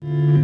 Que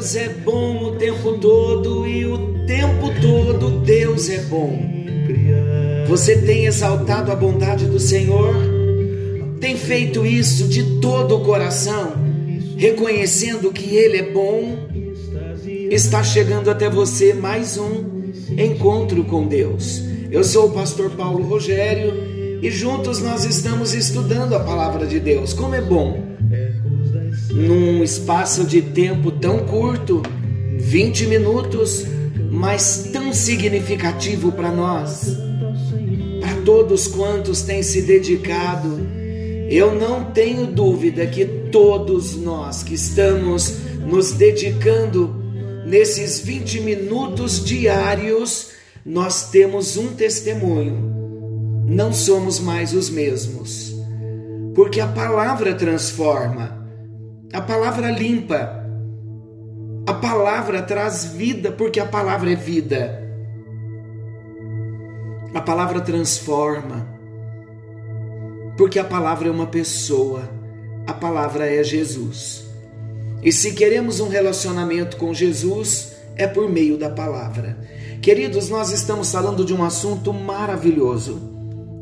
Deus é bom o tempo todo e o tempo todo Deus é bom. Você tem exaltado a bondade do Senhor? Tem feito isso de todo o coração, reconhecendo que Ele é bom? Está chegando até você mais um encontro com Deus. Eu sou o pastor Paulo Rogério e juntos nós estamos estudando a palavra de Deus. Como é bom num espaço de tempo tão curto, 20 minutos, mas tão significativo para nós, para todos quantos têm se dedicado. Eu não tenho dúvida que todos nós que estamos nos dedicando nesses 20 minutos diários, nós temos um testemunho. Não somos mais os mesmos, porque a palavra transforma. A palavra limpa. A palavra traz vida, porque a palavra é vida. A palavra transforma, porque a palavra é uma pessoa. A palavra é Jesus. E se queremos um relacionamento com Jesus, é por meio da palavra. Queridos, nós estamos falando de um assunto maravilhoso,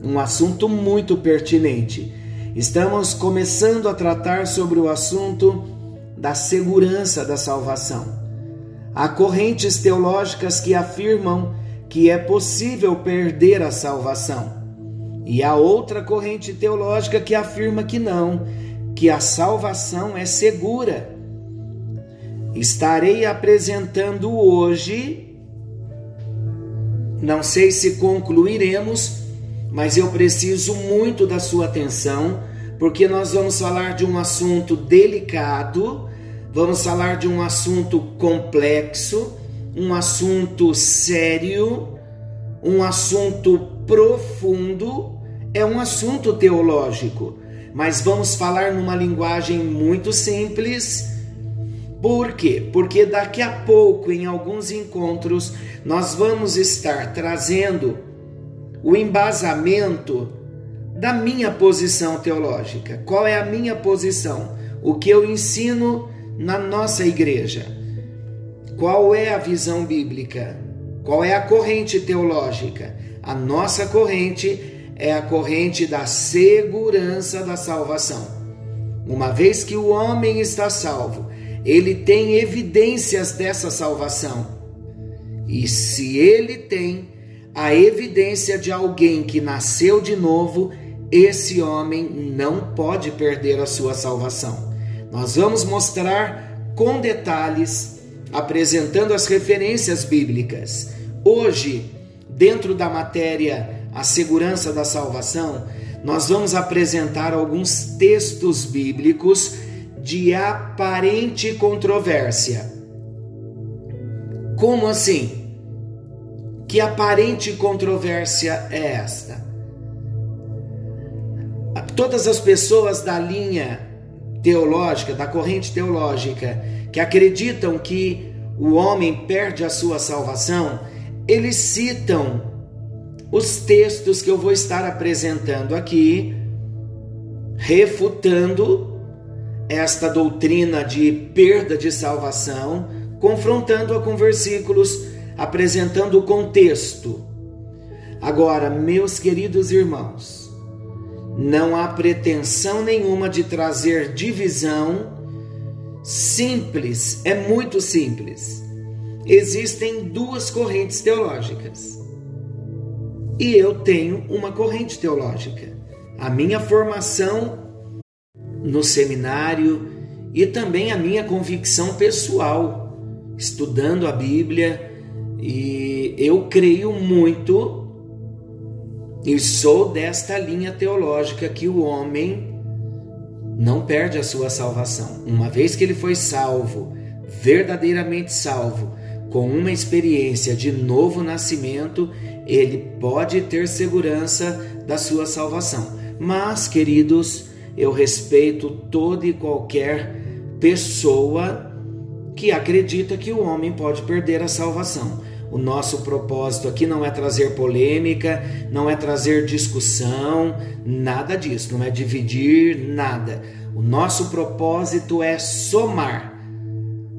um assunto muito pertinente. Estamos começando a tratar sobre o assunto da segurança da salvação. Há correntes teológicas que afirmam que é possível perder a salvação. E há outra corrente teológica que afirma que não, que a salvação é segura. Estarei apresentando hoje, não sei se concluiremos, mas eu preciso muito da sua atenção, porque nós vamos falar de um assunto delicado, vamos falar de um assunto complexo, um assunto sério, um assunto profundo, é um assunto teológico, mas vamos falar numa linguagem muito simples. Por quê? Porque daqui a pouco, em alguns encontros, nós vamos estar trazendo o embasamento da minha posição teológica. Qual é a minha posição? O que eu ensino na nossa igreja? Qual é a visão bíblica? Qual é a corrente teológica? A nossa corrente é a corrente da segurança da salvação. Uma vez que o homem está salvo, ele tem evidências dessa salvação. E se ele tem a evidência de alguém que nasceu de novo, esse homem não pode perder a sua salvação. Nós vamos mostrar com detalhes, apresentando as referências bíblicas. Hoje, dentro da matéria A Segurança da Salvação, nós vamos apresentar alguns textos bíblicos de aparente controvérsia. Como assim? Que aparente controvérsia é esta? Todas as pessoas da linha teológica, da corrente teológica, que acreditam que o homem perde a sua salvação, eles citam os textos que eu vou estar apresentando aqui, refutando esta doutrina de perda de salvação, confrontando-a com versículos, apresentando o contexto. Agora, meus queridos irmãos, não há pretensão nenhuma de trazer divisão. Simples, é muito simples. Existem duas correntes teológicas. E eu tenho uma corrente teológica. A minha formação no seminário e também a minha convicção pessoal, estudando a Bíblia, E eu creio muito e sou desta linha teológica que o homem não perde a sua salvação. Uma vez que ele foi salvo, verdadeiramente salvo, com uma experiência de novo nascimento, ele pode ter segurança da sua salvação. Mas, queridos, eu respeito toda e qualquer pessoa que acredita que o homem pode perder a salvação. O nosso propósito aqui não é trazer polêmica, não é trazer discussão, nada disso, não é dividir nada. O nosso propósito é somar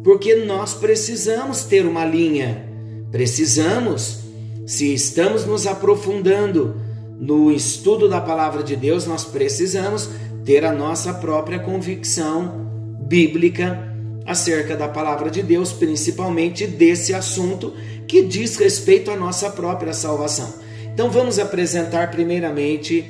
porque nós precisamos ter uma linha, precisamos, se estamos nos aprofundando no estudo da palavra de Deus, nós precisamos ter a nossa própria convicção bíblica acerca da palavra de Deus, principalmente desse assunto que diz respeito à nossa própria salvação. Então vamos apresentar primeiramente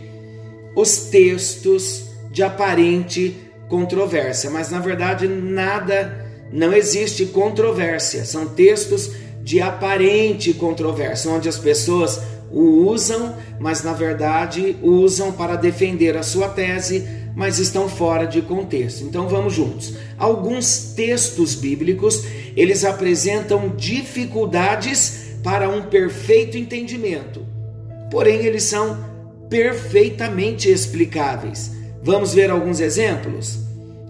os textos de aparente controvérsia, mas na verdade nada não existe controvérsia, são textos de aparente controvérsia, onde as pessoas o usam, mas na verdade usam para defender a sua tese, mas estão fora de contexto. Então vamos juntos. Alguns textos bíblicos, eles apresentam dificuldades para um perfeito entendimento. Porém, eles são perfeitamente explicáveis. Vamos ver alguns exemplos?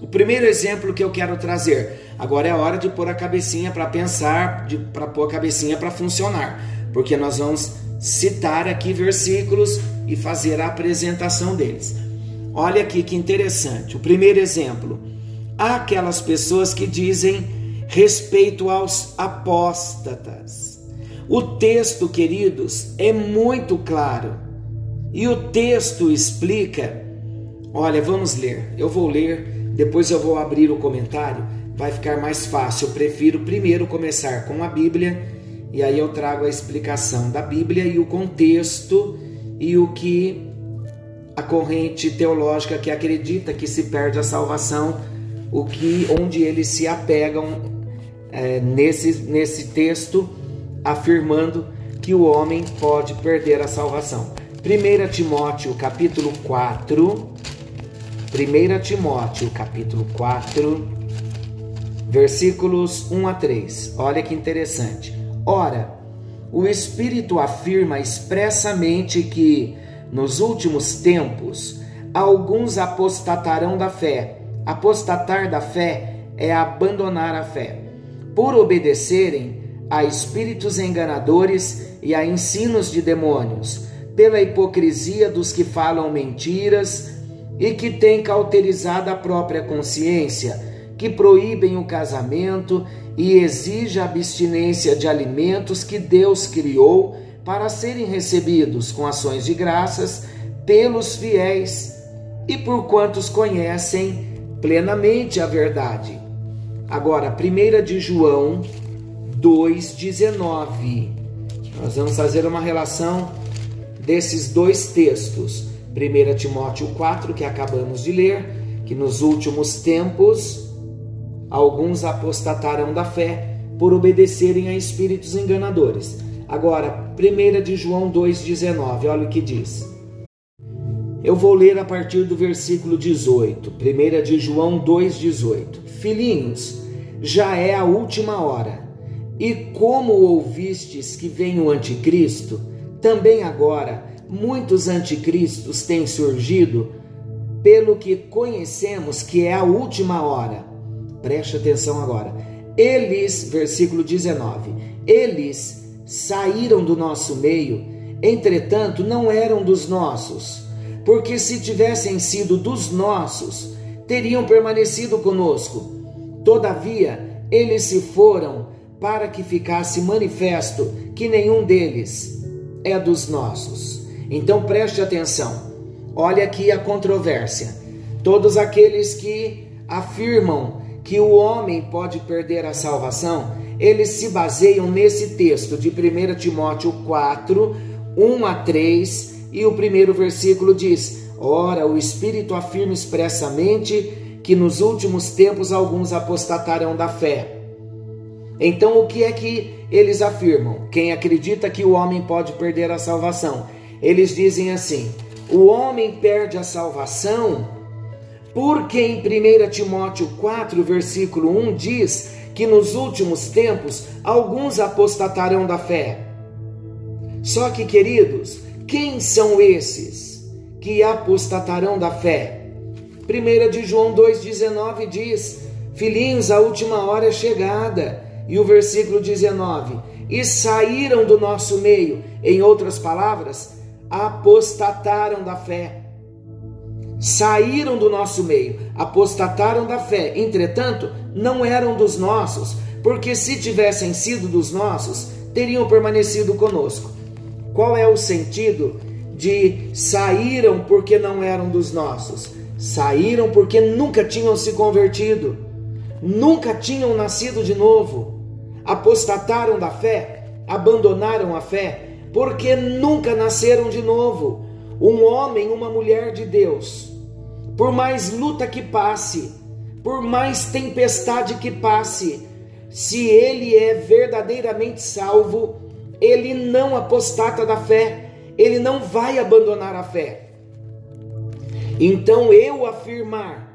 O primeiro exemplo que eu quero trazer Agora é hora de pôr a cabecinha para pensar, para pôr a cabecinha para funcionar, porque nós vamos citar aqui versículos e fazer a apresentação deles. Olha aqui que interessante. O primeiro exemplo: há aquelas pessoas que dizem respeito aos apóstatas. O texto, queridos, é muito claro. E o texto explica. Olha, vamos ler. Eu vou ler, depois eu vou abrir o comentário vai ficar mais fácil. Eu prefiro primeiro começar com a Bíblia e aí eu trago a explicação da Bíblia e o contexto e o que a corrente teológica que acredita que se perde a salvação, o que onde eles se apegam é, nesse, nesse texto, afirmando que o homem pode perder a salvação. 1 Timóteo capítulo 4, 1 Timóteo capítulo 4, versículos 1 a 3. Olha que interessante. Ora, o Espírito afirma expressamente que, nos últimos tempos, alguns apostatarão da fé. Apostatar da fé é abandonar a fé, por obedecerem a espíritos enganadores e a ensinos de demônios, pela hipocrisia dos que falam mentiras e que têm cauterizado a própria consciência que proíbem o casamento e exige a abstinência de alimentos que Deus criou para serem recebidos com ações de graças pelos fiéis e por quantos conhecem plenamente a verdade. Agora, 1 de João 2,19. Nós vamos fazer uma relação desses dois textos. 1 Timóteo 4, que acabamos de ler, que nos últimos tempos Alguns apostatarão da fé por obedecerem a espíritos enganadores. Agora, 1 de João 2,19, olha o que diz. Eu vou ler a partir do versículo 18, 1 de João 2,18. Filhinhos, já é a última hora. E como ouvistes que vem o anticristo, também agora muitos anticristos têm surgido, pelo que conhecemos que é a última hora. Preste atenção agora. Eles, versículo 19, eles saíram do nosso meio, entretanto não eram dos nossos, porque se tivessem sido dos nossos, teriam permanecido conosco. Todavia, eles se foram para que ficasse manifesto que nenhum deles é dos nossos. Então preste atenção. Olha aqui a controvérsia. Todos aqueles que afirmam que o homem pode perder a salvação, eles se baseiam nesse texto de 1 Timóteo 4, 1 a 3, e o primeiro versículo diz: Ora, o Espírito afirma expressamente que nos últimos tempos alguns apostatarão da fé, Então, o que é que eles afirmam? Quem acredita que o homem pode perder a salvação? Eles dizem assim: o homem perde a salvação porque em 1 Timóteo 4, versículo 1 diz que nos últimos tempos alguns apostatarão da fé. Só que, queridos, quem são esses que apostatarão da fé? 1 de João 2,19 diz: Filhinhos, a última hora é chegada. E o versículo 19: E saíram do nosso meio, em outras palavras, apostataram da fé. Saíram do nosso meio, apostataram da fé. Entretanto, não eram dos nossos, porque se tivessem sido dos nossos, teriam permanecido conosco. Qual é o sentido de saíram porque não eram dos nossos? Saíram porque nunca tinham se convertido, nunca tinham nascido de novo, apostataram da fé, abandonaram a fé, porque nunca nasceram de novo. Um homem, uma mulher de Deus, por mais luta que passe, por mais tempestade que passe, se ele é verdadeiramente salvo, ele não apostata da fé, ele não vai abandonar a fé. Então eu afirmar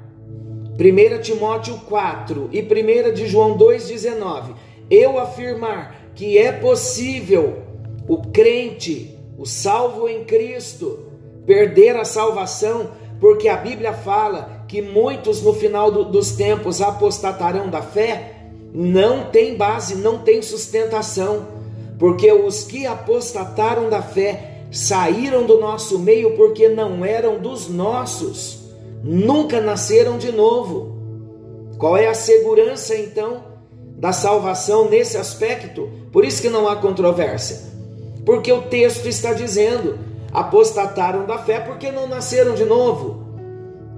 1 Timóteo 4 e 1 de João 2,19, eu afirmar que é possível o crente, o salvo em Cristo, perder a salvação, porque a Bíblia fala que muitos no final do, dos tempos apostatarão da fé, não tem base, não tem sustentação, porque os que apostataram da fé saíram do nosso meio porque não eram dos nossos, nunca nasceram de novo. Qual é a segurança então da salvação nesse aspecto? Por isso que não há controvérsia. Porque o texto está dizendo: apostataram da fé porque não nasceram de novo.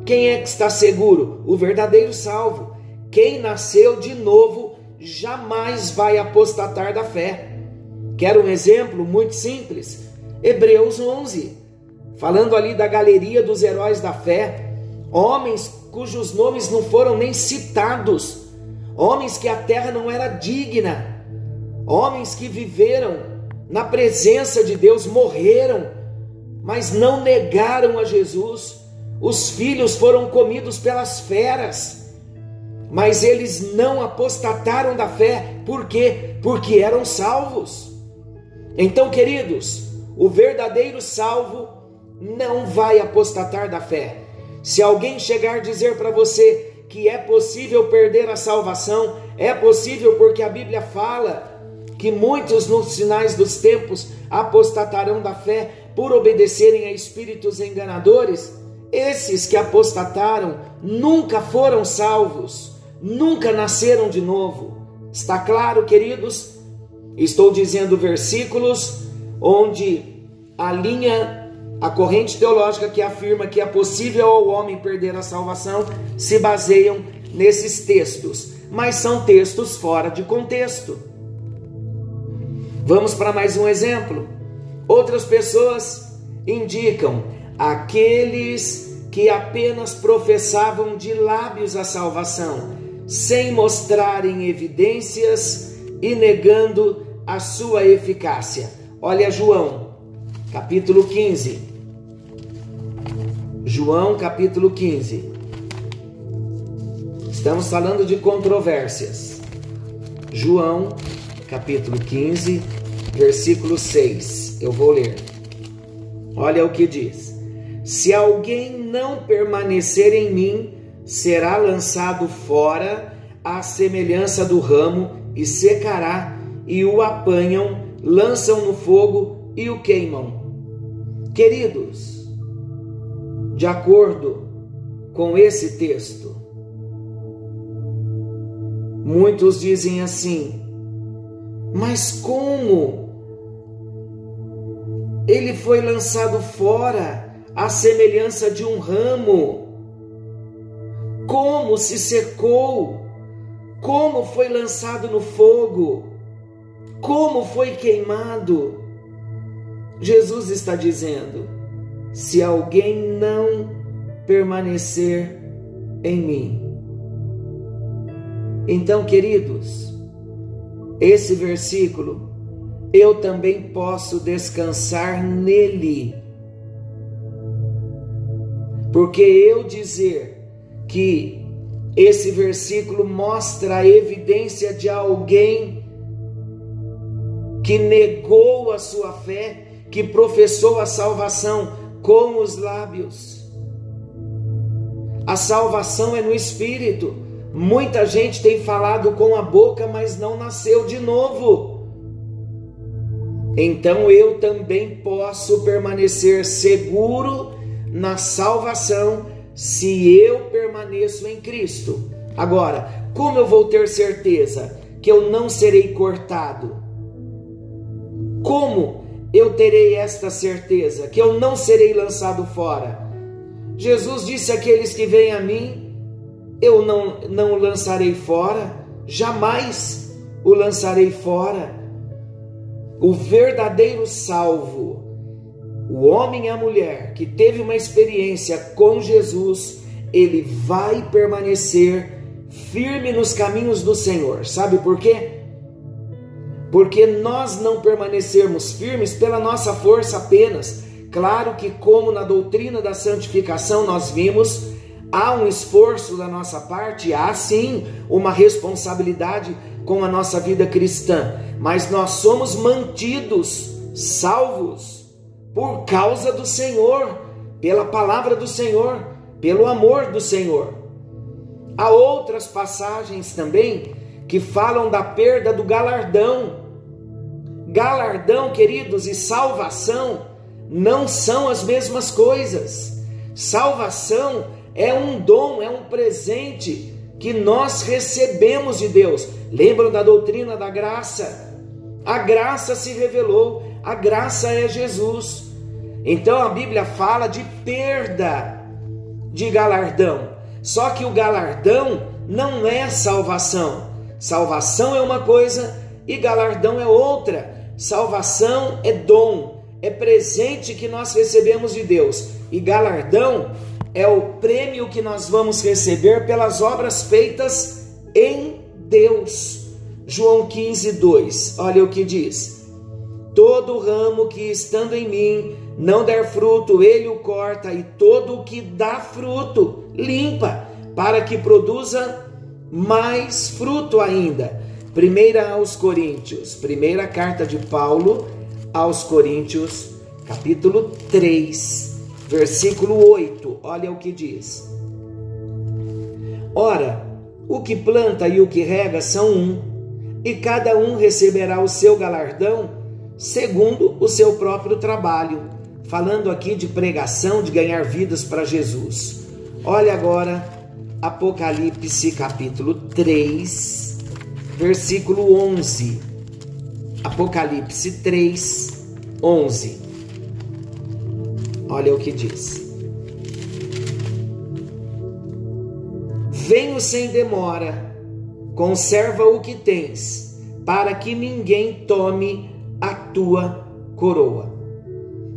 Quem é que está seguro? O verdadeiro salvo. Quem nasceu de novo jamais vai apostatar da fé. Quero um exemplo muito simples? Hebreus 11, falando ali da galeria dos heróis da fé, homens cujos nomes não foram nem citados, homens que a terra não era digna, homens que viveram na presença de Deus, morreram, mas não negaram a Jesus. Os filhos foram comidos pelas feras, mas eles não apostataram da fé, por quê? Porque eram salvos. Então, queridos, o verdadeiro salvo não vai apostatar da fé. Se alguém chegar a dizer para você que é possível perder a salvação, é possível porque a Bíblia fala que muitos nos sinais dos tempos apostatarão da fé por obedecerem a espíritos enganadores. Esses que apostataram nunca foram salvos, nunca nasceram de novo. Está claro, queridos? Estou dizendo versículos onde a linha, a corrente teológica que afirma que é possível ao homem perder a salvação se baseiam nesses textos, mas são textos fora de contexto. Vamos para mais um exemplo. Outras pessoas indicam aqueles que apenas professavam de lábios a salvação, sem mostrarem evidências e negando a sua eficácia. Olha João, capítulo 15. João, capítulo 15. Estamos falando de controvérsias. João, capítulo 15, versículo 6. Eu vou ler. Olha o que diz: Se alguém não permanecer em mim, será lançado fora à semelhança do ramo e secará, e o apanham lançam no fogo e o queimam. Queridos, de acordo com esse texto, muitos dizem assim, mas como ele foi lançado fora à semelhança de um ramo? Como se secou? Como foi lançado no fogo? como foi queimado. Jesus está dizendo: se alguém não permanecer em mim. Então, queridos, esse versículo, eu também posso descansar nele. Porque eu dizer que esse versículo mostra a evidência de alguém que negou a sua fé, que professou a salvação com os lábios. A salvação é no espírito. Muita gente tem falado com a boca, mas não nasceu de novo. Então eu também posso permanecer seguro na salvação se eu permaneço em Cristo. Agora, como eu vou ter certeza que eu não serei cortado? Como eu terei esta certeza que eu não serei lançado fora? Jesus disse àqueles que vêm a mim: Eu não, não o lançarei fora, jamais o lançarei fora. O verdadeiro salvo o homem e a mulher que teve uma experiência com Jesus, ele vai permanecer firme nos caminhos do Senhor. Sabe por quê? Porque nós não permanecermos firmes pela nossa força apenas. Claro que, como na doutrina da santificação nós vimos, há um esforço da nossa parte, há sim uma responsabilidade com a nossa vida cristã, mas nós somos mantidos, salvos por causa do Senhor, pela palavra do Senhor, pelo amor do Senhor. Há outras passagens também que falam da perda do galardão. Galardão, queridos, e salvação não são as mesmas coisas. Salvação é um dom, é um presente que nós recebemos de Deus. Lembram da doutrina da graça? A graça se revelou, a graça é Jesus. Então a Bíblia fala de perda de galardão. Só que o galardão não é salvação. Salvação é uma coisa e galardão é outra. Salvação é dom, é presente que nós recebemos de Deus. E galardão é o prêmio que nós vamos receber pelas obras feitas em Deus. João 15, 2. Olha o que diz: Todo ramo que estando em mim não der fruto, ele o corta, e todo o que dá fruto, limpa, para que produza mais fruto ainda. Primeira aos Coríntios, primeira carta de Paulo aos Coríntios, capítulo 3, versículo 8. Olha o que diz. Ora, o que planta e o que rega são um, e cada um receberá o seu galardão segundo o seu próprio trabalho falando aqui de pregação, de ganhar vidas para Jesus. Olha agora Apocalipse capítulo 3, versículo 11. Apocalipse 3, 11. Olha o que diz. Venho sem demora, conserva o que tens, para que ninguém tome a tua coroa.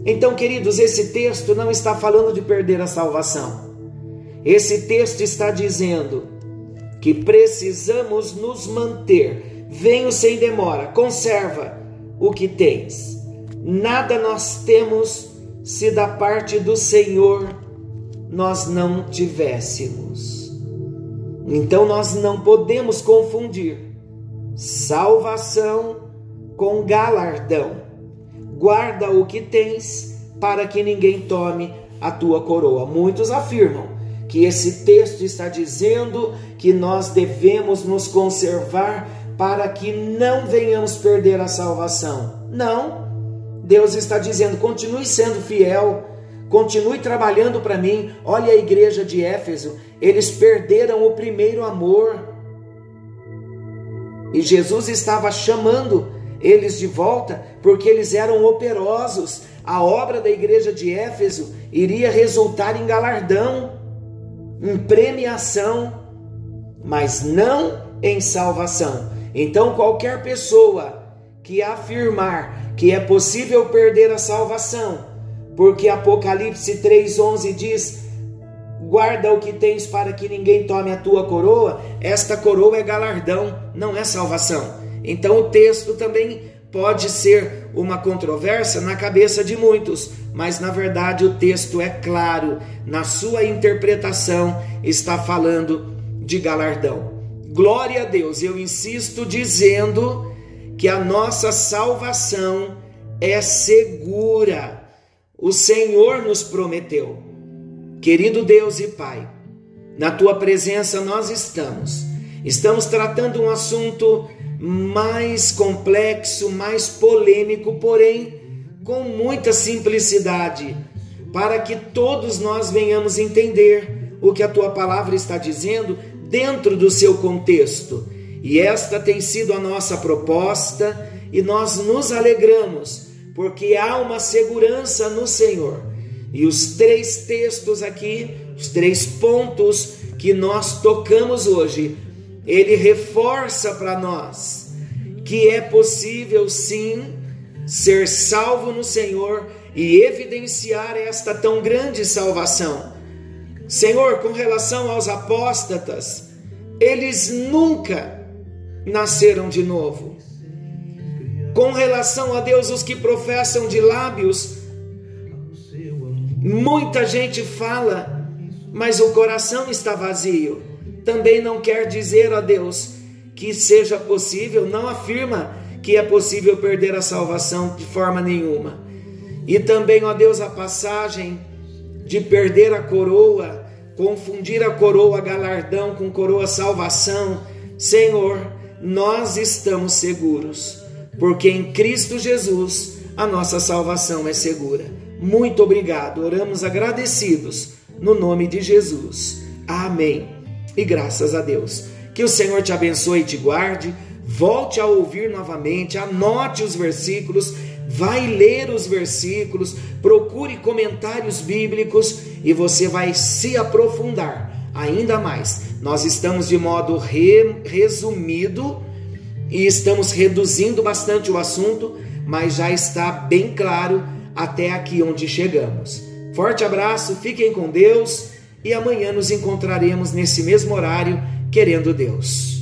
Então, queridos, esse texto não está falando de perder a salvação. Esse texto está dizendo que precisamos nos manter. Venho sem demora, conserva o que tens. Nada nós temos se da parte do Senhor nós não tivéssemos. Então nós não podemos confundir salvação com galardão guarda o que tens, para que ninguém tome a tua coroa. Muitos afirmam que esse texto está dizendo que nós devemos nos conservar para que não venhamos perder a salvação. Não. Deus está dizendo: continue sendo fiel, continue trabalhando para mim. Olha a igreja de Éfeso, eles perderam o primeiro amor. E Jesus estava chamando eles de volta, porque eles eram operosos. A obra da igreja de Éfeso iria resultar em galardão, em premiação, mas não em salvação. Então, qualquer pessoa que afirmar que é possível perder a salvação, porque Apocalipse 3:11 diz: guarda o que tens para que ninguém tome a tua coroa. Esta coroa é galardão, não é salvação. Então o texto também pode ser uma controvérsia na cabeça de muitos, mas na verdade o texto é claro, na sua interpretação está falando de galardão. Glória a Deus, eu insisto dizendo que a nossa salvação é segura. O Senhor nos prometeu. Querido Deus e Pai, na tua presença nós estamos. Estamos tratando um assunto mais complexo, mais polêmico, porém com muita simplicidade, para que todos nós venhamos entender o que a tua palavra está dizendo dentro do seu contexto. E esta tem sido a nossa proposta e nós nos alegramos, porque há uma segurança no Senhor. E os três textos aqui, os três pontos que nós tocamos hoje, ele reforça para nós que é possível sim ser salvo no Senhor e evidenciar esta tão grande salvação. Senhor, com relação aos apóstatas, eles nunca nasceram de novo. Com relação a Deus, os que professam de lábios, muita gente fala, mas o coração está vazio também não quer dizer a Deus que seja possível, não afirma que é possível perder a salvação de forma nenhuma. E também, ó Deus, a passagem de perder a coroa, confundir a coroa galardão com coroa salvação, Senhor, nós estamos seguros, porque em Cristo Jesus a nossa salvação é segura. Muito obrigado, oramos agradecidos no nome de Jesus. Amém e graças a Deus. Que o Senhor te abençoe e te guarde. Volte a ouvir novamente, anote os versículos, vai ler os versículos, procure comentários bíblicos e você vai se aprofundar ainda mais. Nós estamos de modo re, resumido e estamos reduzindo bastante o assunto, mas já está bem claro até aqui onde chegamos. Forte abraço, fiquem com Deus e amanhã nos encontraremos nesse mesmo horário, querendo Deus.